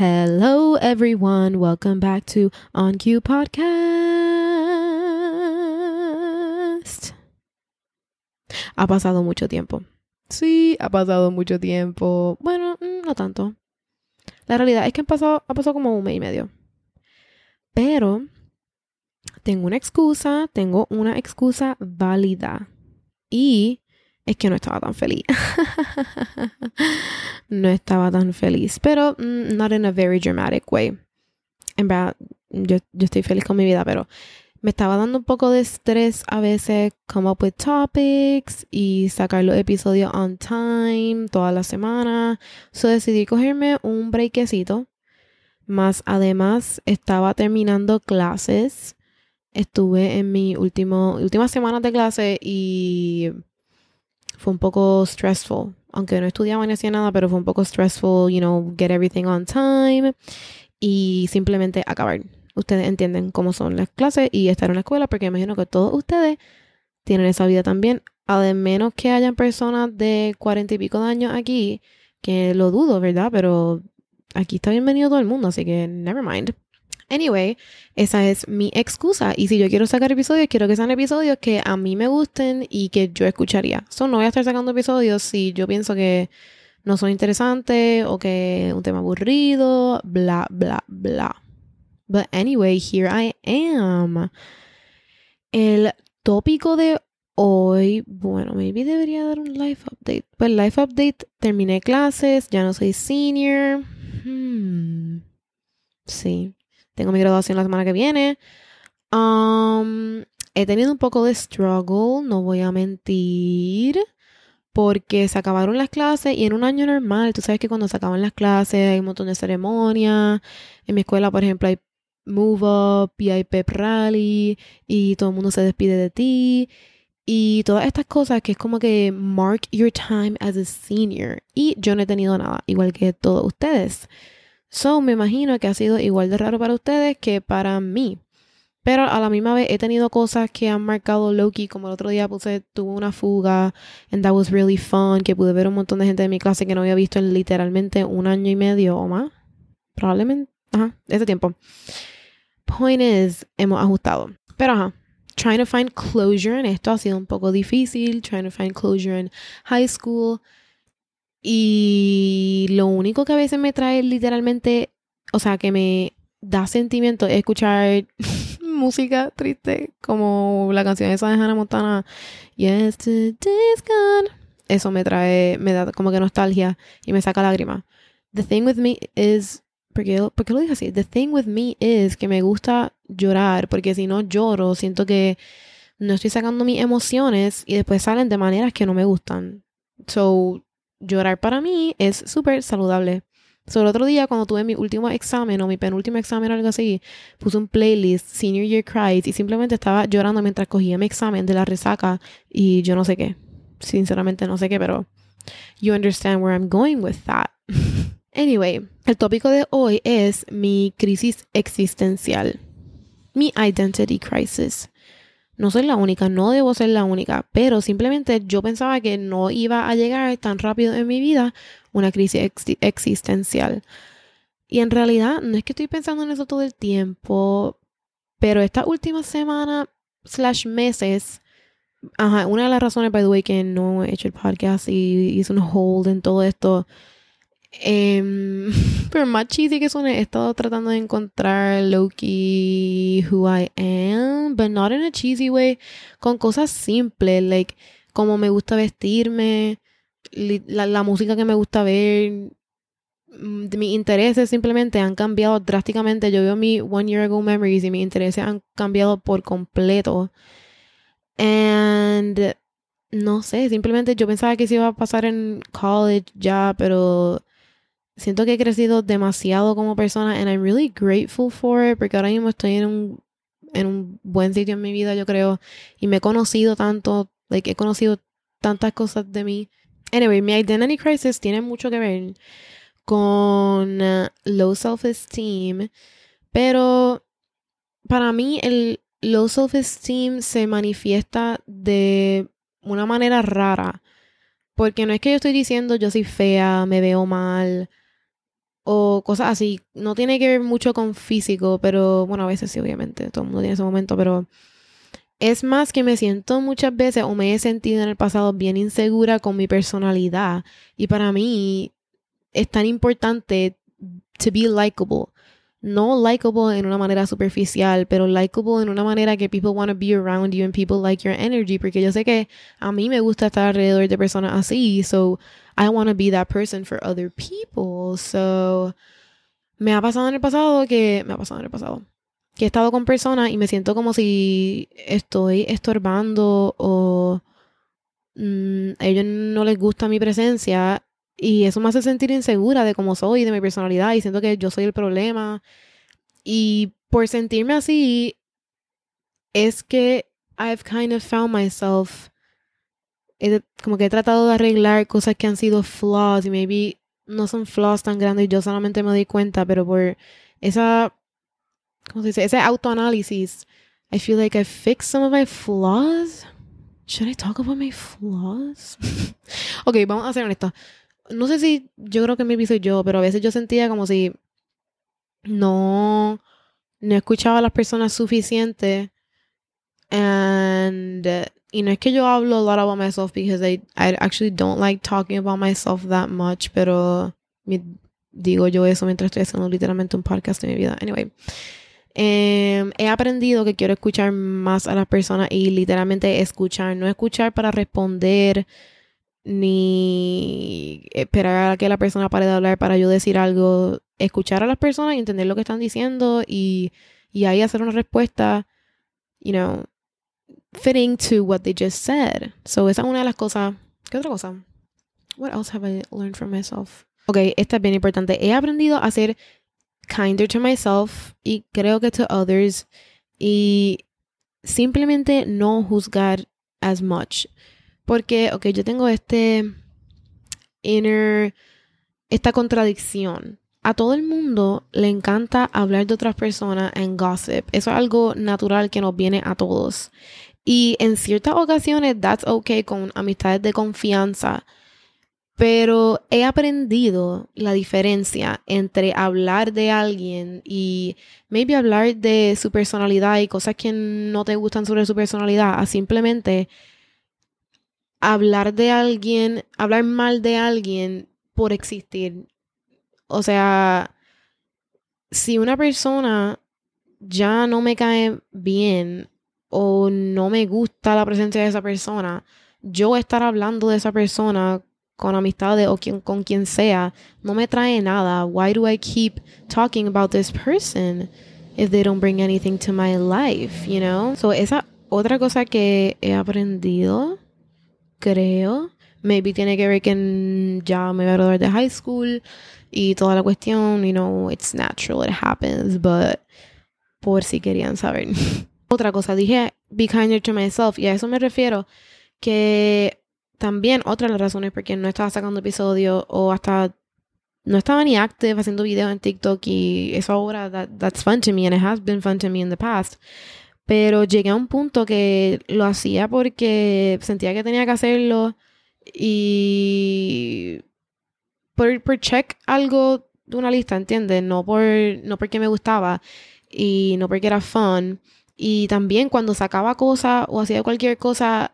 Hello, everyone. Welcome back to On Cue Podcast. Ha pasado mucho tiempo. Sí, ha pasado mucho tiempo. Bueno, mm, no tanto. La realidad es que han pasado, ha pasado como un mes y medio. Pero tengo una excusa, tengo una excusa válida. Y es que no estaba tan feliz. no estaba tan feliz, pero mm, not in a very dramatic way. En verdad, yo, yo estoy feliz con mi vida, pero me estaba dando un poco de estrés a veces come up with topics y sacar los episodios on time toda la semana. So decidí cogerme un breakcito. Más además estaba terminando clases. Estuve en mi último, última semana de clase y fue un poco stressful. Aunque no estudiaba ni hacía nada, pero fue un poco stressful, you know, get everything on time y simplemente acabar. Ustedes entienden cómo son las clases y estar en la escuela, porque imagino que todos ustedes tienen esa vida también. A menos que hayan personas de cuarenta y pico de años aquí, que lo dudo, ¿verdad? Pero aquí está bienvenido todo el mundo, así que never mind. Anyway, esa es mi excusa. Y si yo quiero sacar episodios, quiero que sean episodios que a mí me gusten y que yo escucharía. So, no voy a estar sacando episodios si yo pienso que no son interesantes o que un tema aburrido, bla, bla, bla. But anyway, here I am. El tópico de hoy, bueno, maybe debería dar un life update. Pues life update, terminé clases, ya no soy senior. Hmm. Sí, tengo mi graduación la semana que viene. Um, he tenido un poco de struggle, no voy a mentir, porque se acabaron las clases y en un año normal, tú sabes que cuando se acaban las clases hay un montón de ceremonias. En mi escuela, por ejemplo, hay Move Up y hay Pep Rally y todo el mundo se despide de ti. Y todas estas cosas que es como que mark your time as a senior. Y yo no he tenido nada, igual que todos ustedes. So, me imagino que ha sido igual de raro para ustedes que para mí. Pero a la misma vez he tenido cosas que han marcado Loki, como el otro día puse, tuve una fuga, and that was really fun, que pude ver un montón de gente de mi clase que no había visto en literalmente un año y medio o más. Probablemente, ajá, ese tiempo. Point is, hemos ajustado. Pero ajá, trying to find closure en esto ha sido un poco difícil, trying to find closure en high school. Y lo único que a veces me trae literalmente, o sea, que me da sentimiento es escuchar música triste, como la canción esa de Hannah Montana, Yesterday's Gone. Eso me trae, me da como que nostalgia y me saca lágrimas. The thing with me is, ¿por qué, ¿por qué lo dije así? The thing with me is que me gusta llorar, porque si no lloro, siento que no estoy sacando mis emociones y después salen de maneras que no me gustan. So, llorar para mí es súper saludable. So, el otro día, cuando tuve mi último examen o mi penúltimo examen o algo así, puse un playlist, Senior Year Cries, y simplemente estaba llorando mientras cogía mi examen de la resaca y yo no sé qué. Sinceramente no sé qué, pero you understand where I'm going with that. anyway, el tópico de hoy es mi crisis existencial. Mi identity crisis. No soy la única, no debo ser la única, pero simplemente yo pensaba que no iba a llegar tan rápido en mi vida una crisis existencial. Y en realidad no es que estoy pensando en eso todo el tiempo, pero esta última semana slash meses, ajá, una de las razones, by the way, que no he hecho el podcast y hice un hold en todo esto, eh, pero más cheesy que suene, he estado tratando de encontrar Loki who I am, but not in a cheesy way, con cosas simples, like como me gusta vestirme, la, la música que me gusta ver, mis intereses simplemente han cambiado drásticamente. Yo veo mi One Year Ago Memories y mis intereses han cambiado por completo. And no sé, simplemente yo pensaba que se iba a pasar en college ya, pero siento que he crecido demasiado como persona and I'm really grateful for it porque ahora mismo estoy en un, en un buen sitio en mi vida, yo creo, y me he conocido tanto, like, he conocido tantas cosas de mí. Anyway, mi identity crisis tiene mucho que ver con uh, low self-esteem, pero para mí el low self-esteem se manifiesta de una manera rara, porque no es que yo estoy diciendo yo soy fea, me veo mal, o cosas así. No tiene que ver mucho con físico, pero bueno, a veces sí, obviamente, todo el mundo tiene ese momento, pero es más que me siento muchas veces o me he sentido en el pasado bien insegura con mi personalidad y para mí es tan importante to be likable. No likable en una manera superficial, pero likable en una manera que people want to be around you and people like your energy. Porque yo sé que a mí me gusta estar alrededor de personas así. So I want to be that person for other people. So me ha pasado en el pasado que. Me ha pasado en el pasado. Que he estado con personas y me siento como si estoy estorbando o mm, a ellos no les gusta mi presencia y eso me hace sentir insegura de cómo soy, de mi personalidad, y siento que yo soy el problema. Y por sentirme así, es que I've kind of found myself. Como que he tratado de arreglar cosas que han sido flaws y maybe no son flaws tan grandes y yo solamente me doy cuenta, pero por esa. ¿Cómo se dice? Ese autoanálisis. I feel like I fixed some of my flaws. Should I talk about my flaws? ok, vamos a ser honestos no sé si yo creo que me soy yo, pero a veces yo sentía como si no, no escuchaba a las personas suficiente. And, y no es que yo hablo a lot about myself because I, I actually don't like talking about myself that much, pero digo yo eso mientras estoy haciendo literalmente un podcast de mi vida. Anyway. Em, he aprendido que quiero escuchar más a las personas y literalmente escuchar, no escuchar para responder ni esperar a que la persona pare de hablar para yo decir algo, escuchar a las personas y entender lo que están diciendo y, y ahí hacer una respuesta, you know, fitting to what they just said. So esa es una de las cosas. ¿Qué otra cosa? What else have I learned from myself? Ok, esta es bien importante. He aprendido a ser kinder to myself y creo que to others y simplemente no juzgar as much. Porque, ok, yo tengo este inner, esta contradicción. A todo el mundo le encanta hablar de otras personas en gossip. Eso es algo natural que nos viene a todos. Y en ciertas ocasiones, that's okay con amistades de confianza. Pero he aprendido la diferencia entre hablar de alguien y maybe hablar de su personalidad y cosas que no te gustan sobre su personalidad a simplemente hablar de alguien, hablar mal de alguien por existir. O sea, si una persona ya no me cae bien o no me gusta la presencia de esa persona, yo estar hablando de esa persona con amistades o con quien sea, no me trae nada. Why do I keep talking about this person if they don't bring anything to my life, you know? So esa otra cosa que he aprendido creo. Maybe tiene que ver que ya me voy a graduar de high school y toda la cuestión, you know, it's natural, it happens, but por si querían saber. Otra cosa, dije be kinder to myself y a eso me refiero que también otra de las razones por qué no estaba sacando episodios o hasta no estaba ni active haciendo videos en TikTok y eso ahora that, that's fun to me and it has been fun to me in the past pero llegué a un punto que lo hacía porque sentía que tenía que hacerlo y por, por check algo de una lista, ¿entiendes? No, por, no porque me gustaba y no porque era fun. Y también cuando sacaba cosas o hacía cualquier cosa,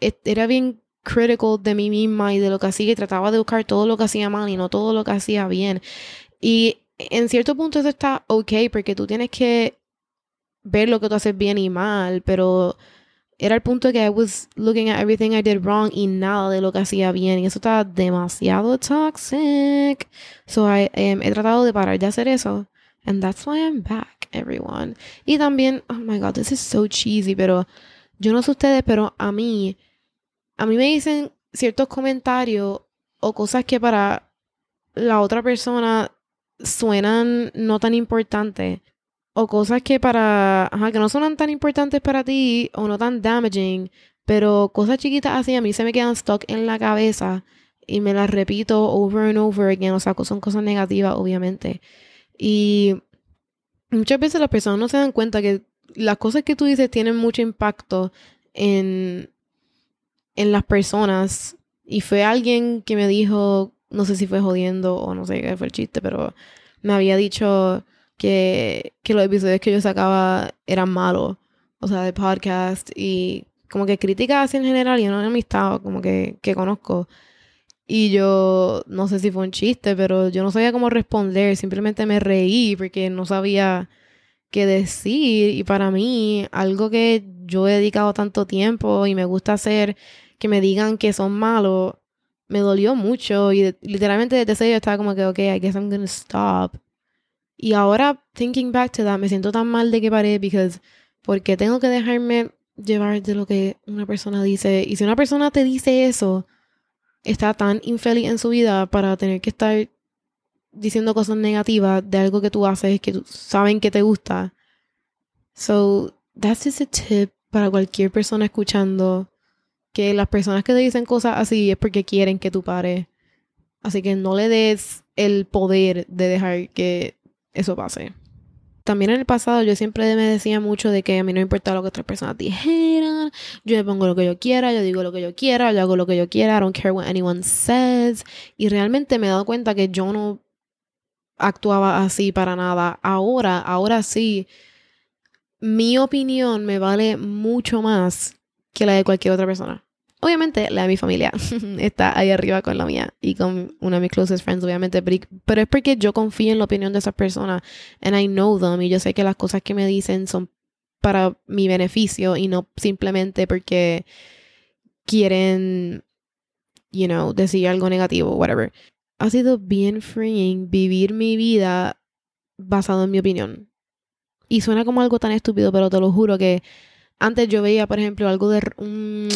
e, era bien critical de mí misma y de lo que hacía y trataba de buscar todo lo que hacía mal y no todo lo que hacía bien. Y en cierto punto eso está ok porque tú tienes que ver lo que tú haces bien y mal, pero era el punto que I was looking at everything I did wrong y nada de lo que hacía bien. Y eso está demasiado toxic. So I, um, he tratado de parar de hacer eso. And that's why I'm back, everyone. Y también, oh my god, this is so cheesy, pero yo no sé ustedes, pero a mí, a mí me dicen ciertos comentarios o cosas que para la otra persona suenan no tan importantes o cosas que para, ajá, que no son tan importantes para ti o no tan damaging, pero cosas chiquitas así a mí se me quedan stuck en la cabeza y me las repito over and over again, o sea, son cosas negativas obviamente. Y muchas veces las personas no se dan cuenta que las cosas que tú dices tienen mucho impacto en, en las personas. Y fue alguien que me dijo no sé si fue jodiendo o no sé qué fue el chiste, pero me había dicho que, que los episodios que yo sacaba eran malos, o sea, de podcast y como que críticas en general y no una amistad como que, que conozco. Y yo no sé si fue un chiste, pero yo no sabía cómo responder, simplemente me reí porque no sabía qué decir. Y para mí, algo que yo he dedicado tanto tiempo y me gusta hacer, que me digan que son malos, me dolió mucho. Y literalmente desde ese día estaba como que, ok, I guess I'm gonna stop. Y ahora, thinking back to that, me siento tan mal de que paré, because, porque tengo que dejarme llevar de lo que una persona dice. Y si una persona te dice eso, está tan infeliz en su vida para tener que estar diciendo cosas negativas de algo que tú haces que saben que te gusta. So, that's just a tip para cualquier persona escuchando que las personas que te dicen cosas así es porque quieren que tú pares. Así que no le des el poder de dejar que eso pase también en el pasado yo siempre me decía mucho de que a mí no importa lo que otras personas dijeran, yo me pongo lo que yo quiera, yo digo lo que yo quiera, yo hago lo que yo quiera, I don't care what anyone says. Y realmente me he dado cuenta que yo no actuaba así para nada. Ahora, ahora sí, mi opinión me vale mucho más que la de cualquier otra persona. Obviamente la de mi familia está ahí arriba con la mía y con una de mis closest friends, obviamente, pero es porque yo confío en la opinión de esas personas and I know them y yo sé que las cosas que me dicen son para mi beneficio y no simplemente porque quieren, you know, decir algo negativo, whatever. Ha sido bien freeing vivir mi vida basado en mi opinión. Y suena como algo tan estúpido, pero te lo juro que antes yo veía, por ejemplo, algo de un,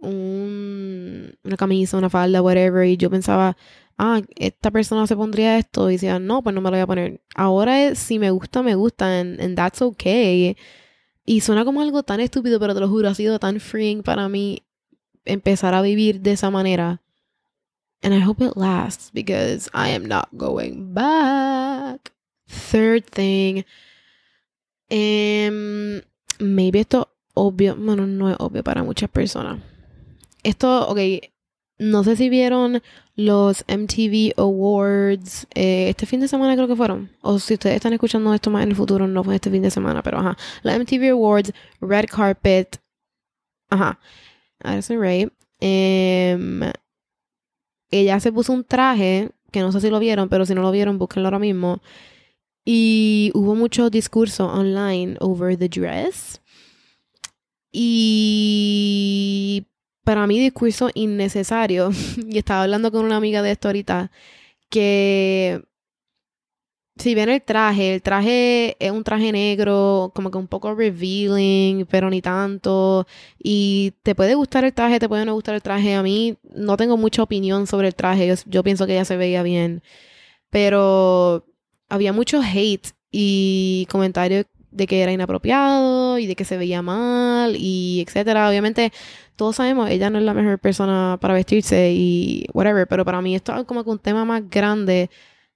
un, una camisa, una falda, whatever, y yo pensaba, ah, esta persona se pondría esto, y decía, no, pues no me lo voy a poner. Ahora si me gusta, me gusta, and, that's okay. Y suena como algo tan estúpido, pero te lo juro, ha sido tan freeing para mí empezar a vivir de esa manera. And I hope it lasts because I am not going back. Third thing. Um, maybe esto obvio, bueno, no es obvio para muchas personas esto, ok, no sé si vieron los MTV Awards eh, este fin de semana creo que fueron. O si ustedes están escuchando esto más en el futuro, no fue este fin de semana, pero ajá. Los MTV Awards, Red Carpet. Ajá. Addison Ray. Em, ella se puso un traje, que no sé si lo vieron, pero si no lo vieron, búsquenlo ahora mismo. Y hubo mucho discurso online over the dress. Y para mí discurso innecesario. y estaba hablando con una amiga de esto ahorita, que si bien el traje, el traje es un traje negro, como que un poco revealing, pero ni tanto. Y te puede gustar el traje, te puede no gustar el traje. A mí no tengo mucha opinión sobre el traje. Yo, pienso que ella se veía bien. Pero había mucho hate y comentarios de que era inapropiado y de que se veía mal y etcétera. Obviamente todos sabemos, ella no es la mejor persona para vestirse y whatever, pero para mí esto es como que un tema más grande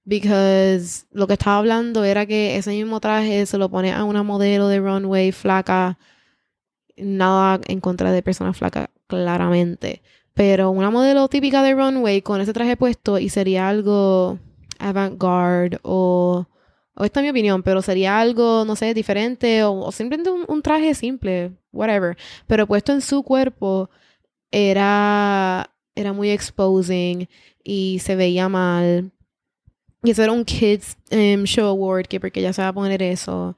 because lo que estaba hablando era que ese mismo traje se lo pone a una modelo de runway flaca, nada en contra de personas flacas, claramente, pero una modelo típica de runway con ese traje puesto y sería algo avant-garde o o esta es mi opinión, pero sería algo, no sé, diferente o, simplemente un, traje simple, whatever. Pero puesto en su cuerpo era, era muy exposing y se veía mal. Y eso era un Kids em, Show Award, que porque ya se va a poner eso,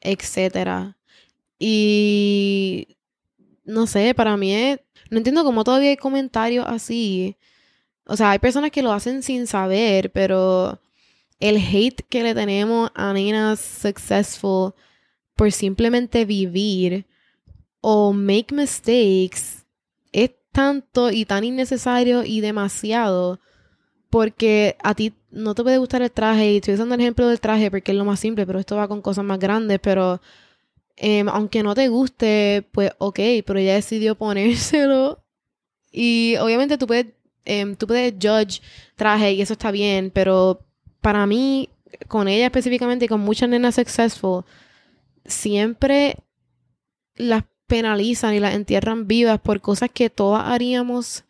etcétera. Y no sé, para mí es, no entiendo cómo todavía hay comentarios así. O sea, hay personas que lo hacen sin saber, pero el hate que le tenemos a nenas successful por simplemente vivir o make mistakes es tanto y tan innecesario y demasiado porque a ti no te puede gustar el traje. Y estoy usando el ejemplo del traje porque es lo más simple pero esto va con cosas más grandes pero em, aunque no te guste pues ok pero ella decidió ponérselo. Y obviamente tú puedes em, tú puedes judge traje y eso está bien pero para mí, con ella específicamente y con muchas nenas successful, siempre las penalizan y las entierran vivas por cosas que todas haríamos,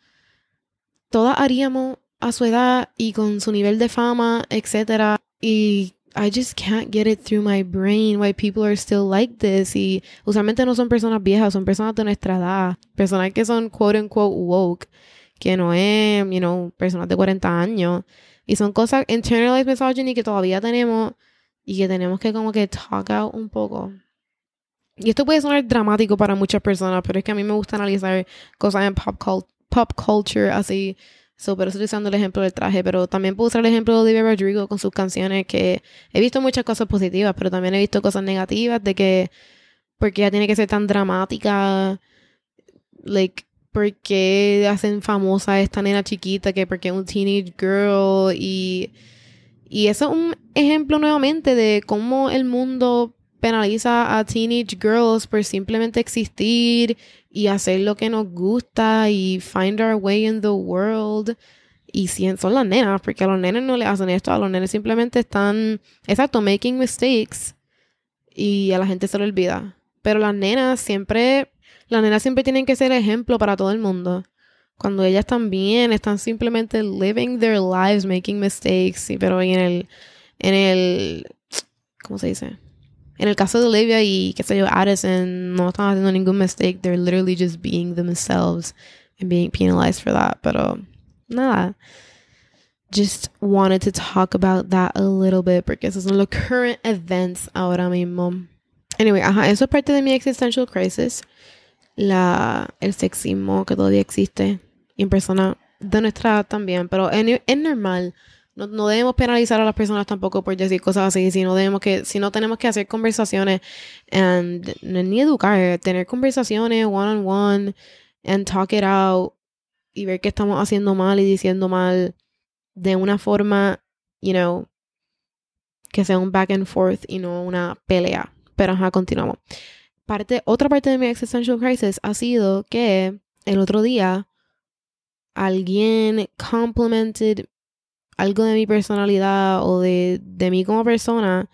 todas haríamos a su edad y con su nivel de fama, etc. Y I just can't get it through my brain why people are still like this. Y usualmente no son personas viejas, son personas de nuestra edad. Personas que son quote unquote woke, que no es, you know, personas de 40 años. Y son cosas, internalized misogyny que todavía tenemos y que tenemos que como que talk out un poco. Y esto puede sonar dramático para muchas personas, pero es que a mí me gusta analizar cosas en pop, pop culture así So, pero estoy usando el ejemplo del traje, pero también puedo usar el ejemplo de Olivia Rodrigo con sus canciones, que he visto muchas cosas positivas, pero también he visto cosas negativas de que, porque ella tiene que ser tan dramática, like, porque hacen famosa a esta nena chiquita, que porque es un teenage girl, y, y eso es un ejemplo nuevamente de cómo el mundo penaliza a teenage girls por simplemente existir y hacer lo que nos gusta y find our way in the world. Y si son las nenas, porque a los nenes no le hacen esto, a los nenes simplemente están, exacto, making mistakes y a la gente se lo olvida. Pero las nenas siempre, las nenas siempre tienen que ser ejemplo para todo el mundo. Cuando ellas también están simplemente living their lives, making mistakes, sí, pero en el, en el, ¿cómo se dice? En el caso de Olivia y, qué sé yo, Addison, no están haciendo ningún mistake. They're literally just being themselves and being penalized for that. Pero, nada. Just wanted to talk about that a little bit porque esos son los current events ahora mismo. Anyway, ajá, eso es parte de mi existential crisis. La, el sexismo que todavía existe en persona de nuestra edad también, pero es, normal no, no, debemos penalizar a las personas tampoco por decir cosas así, si no, debemos que, si no tenemos que hacer conversaciones and, ni educar, tener conversaciones one on one and talk it out y ver qué estamos haciendo mal y diciendo mal de una forma, you know, que sea un back and forth y no una pelea. Pero ajá, continuamos. Parte, otra parte de mi existential crisis ha sido que el otro día alguien complimented algo de mi personalidad o de, de mí como persona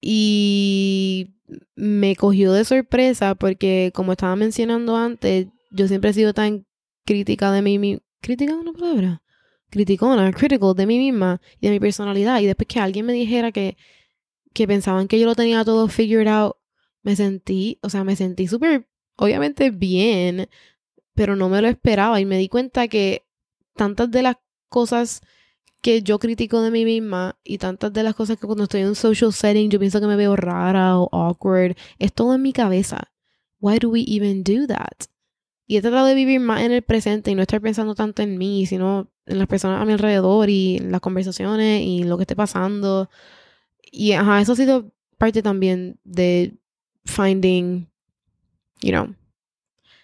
y me cogió de sorpresa porque como estaba mencionando antes, yo siempre he sido tan crítica de mí, crítica es una palabra, criticona, critical de mí misma y de mi personalidad. Y después que alguien me dijera que, que pensaban que yo lo tenía todo figured out, me sentí, o sea, me sentí súper, obviamente bien, pero no me lo esperaba y me di cuenta que tantas de las cosas que yo critico de mí misma y tantas de las cosas que cuando estoy en un social setting yo pienso que me veo rara o awkward, es todo en mi cabeza. Why do we even do that? Y he tratado de vivir más en el presente y no estar pensando tanto en mí, sino en las personas a mi alrededor y en las conversaciones y lo que esté pasando. Y ajá, eso ha sido parte también de finding, you know,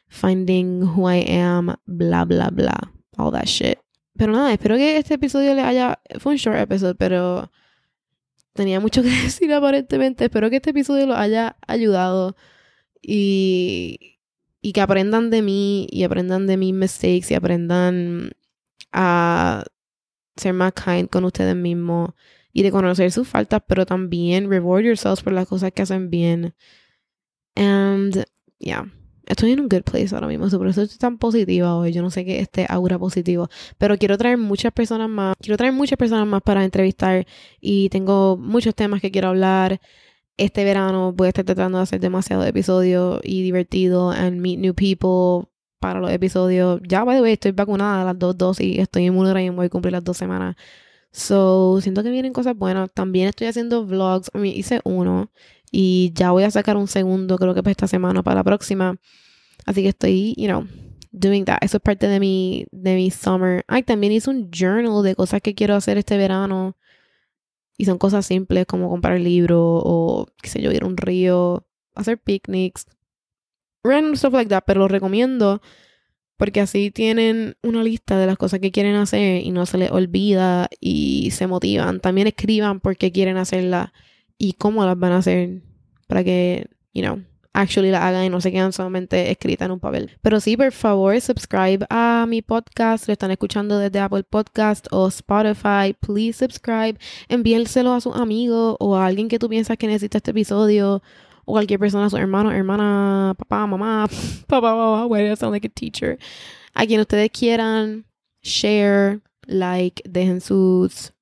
finding who I am, bla, bla, bla, all that shit. Pero nada, espero que este episodio le haya... Fue un short episode, pero tenía mucho que decir aparentemente. Espero que este episodio lo haya ayudado y, y que aprendan de mí y aprendan de mis mistakes y aprendan a ser más kind con ustedes mismos y de conocer sus faltas, pero también reward yourselves por las cosas que hacen bien. And yeah estoy en un good place ahora mismo, por eso estoy tan positiva hoy. Yo no sé qué este aura positivo, pero quiero traer muchas personas más. Quiero traer muchas personas más para entrevistar y tengo muchos temas que quiero hablar. Este verano voy a estar tratando de hacer demasiados episodios y divertido and meet new people para los episodios. Ya, by the way, estoy vacunada a las dos dosis y estoy inmune y voy a cumplir las dos semanas. So, siento que vienen cosas buenas. También estoy haciendo vlogs. I hice uno y ya voy a sacar un segundo, creo que para esta semana, para la próxima. Así que estoy, you know, doing that. Eso es parte de mi, de mi summer. Ay, también hice un journal de cosas que quiero hacer este verano. Y son cosas simples como comprar libros o, qué sé yo, ir a un río, hacer picnics. Random stuff like that. Pero lo recomiendo porque así tienen una lista de las cosas que quieren hacer y no se les olvida y se motivan. También escriban por qué quieren hacerla y cómo las van a hacer para que, you know, actually la hagan y no se quedan solamente escritas en un papel. Pero sí, por favor, subscribe a mi podcast. Lo están escuchando desde Apple Podcast o Spotify. Please subscribe. Envíenselo a sus amigos o a alguien que tú piensas que necesita este episodio. O cualquier persona, su hermano, hermana, papá, mamá, papá, mamá, why I sound like a teacher? A quien ustedes quieran, share, like, dejen sus,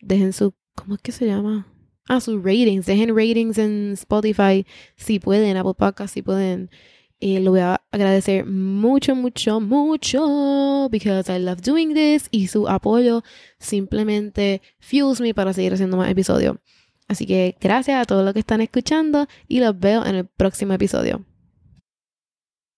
dejen su, ¿cómo es que se llama? Ah, sus ratings, dejen ratings en Spotify si pueden, Apple Podcast si pueden. Y lo voy a agradecer mucho, mucho, mucho, because I love doing this y su apoyo simplemente fuels me para seguir haciendo más episodios. Así que gracias a todos los que están escuchando y los veo en el próximo episodio.